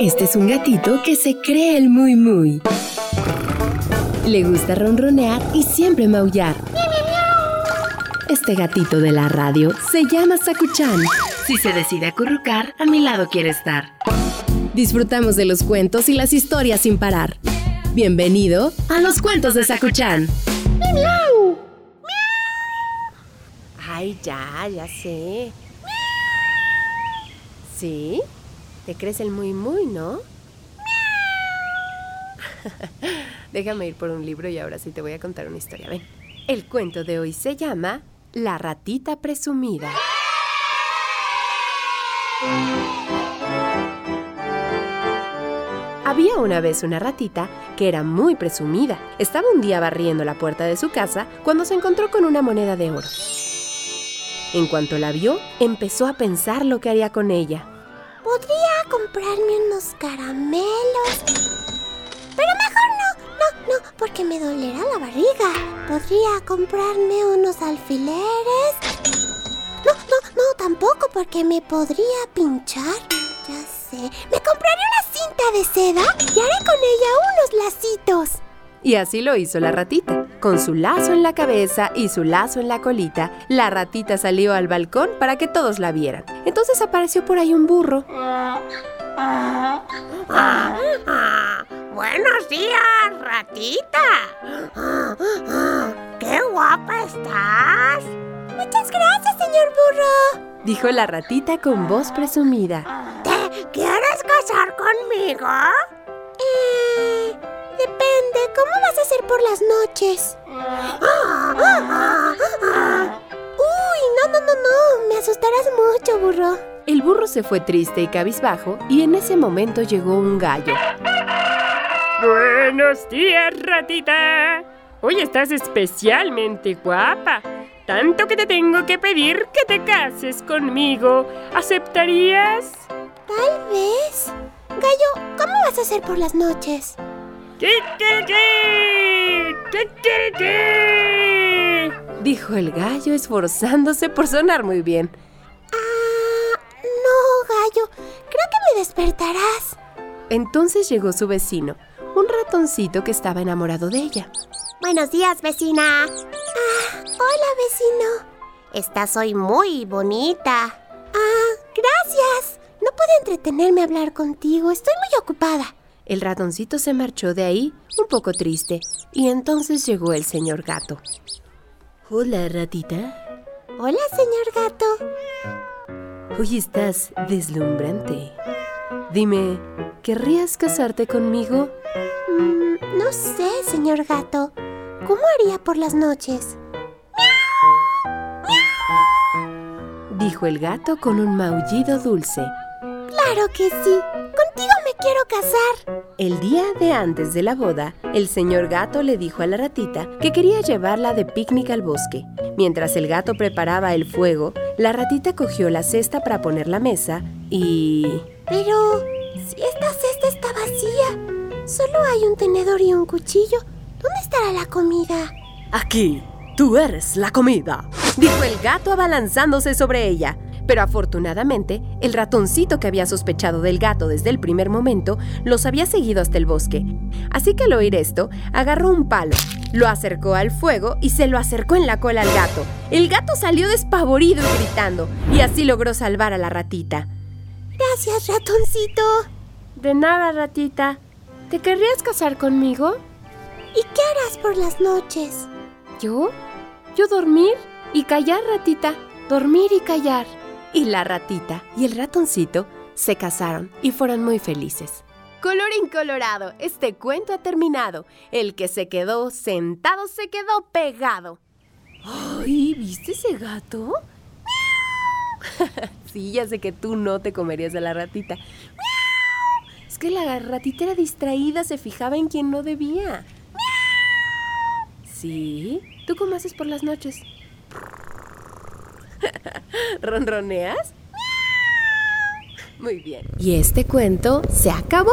Este es un gatito que se cree el muy muy. Le gusta ronronear y siempre maullar. Este gatito de la radio se llama Sakuchan. Si se decide acurrucar, a mi lado quiere estar. Disfrutamos de los cuentos y las historias sin parar. Bienvenido a los cuentos de Sakuchan. Ay, ya, ya sé. ¿Sí? Te crees el muy muy, ¿no? Déjame ir por un libro y ahora sí te voy a contar una historia. Ven. El cuento de hoy se llama La ratita presumida. Había una vez una ratita que era muy presumida. Estaba un día barriendo la puerta de su casa cuando se encontró con una moneda de oro. En cuanto la vio, empezó a pensar lo que haría con ella. Podría comprarme unos caramelos. Pero mejor no, no, no, porque me dolerá la barriga. Podría comprarme unos alfileres. No, no, no, tampoco, porque me podría pinchar. Ya sé. Me compraré una cinta de seda y haré con ella unos lacitos. Y así lo hizo la ratita. Con su lazo en la cabeza y su lazo en la colita, la ratita salió al balcón para que todos la vieran. Entonces apareció por ahí un burro. Buenos días, ratita. ¡Qué guapa estás! Muchas gracias, señor burro. Dijo la ratita con voz presumida. ¿Te quieres casar conmigo? Por las noches? Uy, no, no, no, no. Me asustarás mucho, burro. El burro se fue triste y cabizbajo y en ese momento llegó un gallo. Buenos días, ratita. Hoy estás especialmente guapa. Tanto que te tengo que pedir que te cases conmigo. ¿Aceptarías? Tal vez. Gallo, ¿cómo vas a hacer por las noches? Dijo el gallo esforzándose por sonar muy bien. Ah, no, gallo. Creo que me despertarás. Entonces llegó su vecino, un ratoncito que estaba enamorado de ella. Buenos días, vecina. Ah, hola, vecino. Estás hoy muy bonita. Ah, gracias. No puedo entretenerme a hablar contigo. Estoy muy ocupada. El ratoncito se marchó de ahí un poco triste y entonces llegó el señor gato. Hola, ratita. Hola, señor gato. Hoy estás deslumbrante. Dime, ¿querrías casarte conmigo? Mm, no sé, señor gato. ¿Cómo haría por las noches? Dijo el gato con un maullido dulce. Claro que sí. Quiero casar. El día de antes de la boda, el señor gato le dijo a la ratita que quería llevarla de picnic al bosque. Mientras el gato preparaba el fuego, la ratita cogió la cesta para poner la mesa y... Pero, si esta cesta está vacía, solo hay un tenedor y un cuchillo. ¿Dónde estará la comida? Aquí, tú eres la comida, dijo el gato abalanzándose sobre ella. Pero afortunadamente, el ratoncito que había sospechado del gato desde el primer momento los había seguido hasta el bosque. Así que al oír esto, agarró un palo, lo acercó al fuego y se lo acercó en la cola al gato. El gato salió despavorido y gritando, y así logró salvar a la ratita. Gracias, ratoncito. De nada, ratita. ¿Te querrías casar conmigo? ¿Y qué harás por las noches? ¿Yo? Yo dormir y callar, ratita. Dormir y callar. Y la ratita y el ratoncito se casaron y fueron muy felices. Colorín colorado, este cuento ha terminado. El que se quedó sentado se quedó pegado. ¡Ay! ¿Viste ese gato? sí, ya sé que tú no te comerías a la ratita. Es que la ratita era distraída, se fijaba en quien no debía. Sí, ¿tú cómo haces por las noches? ¿Ronroneas? Muy bien. Y este cuento se acabó.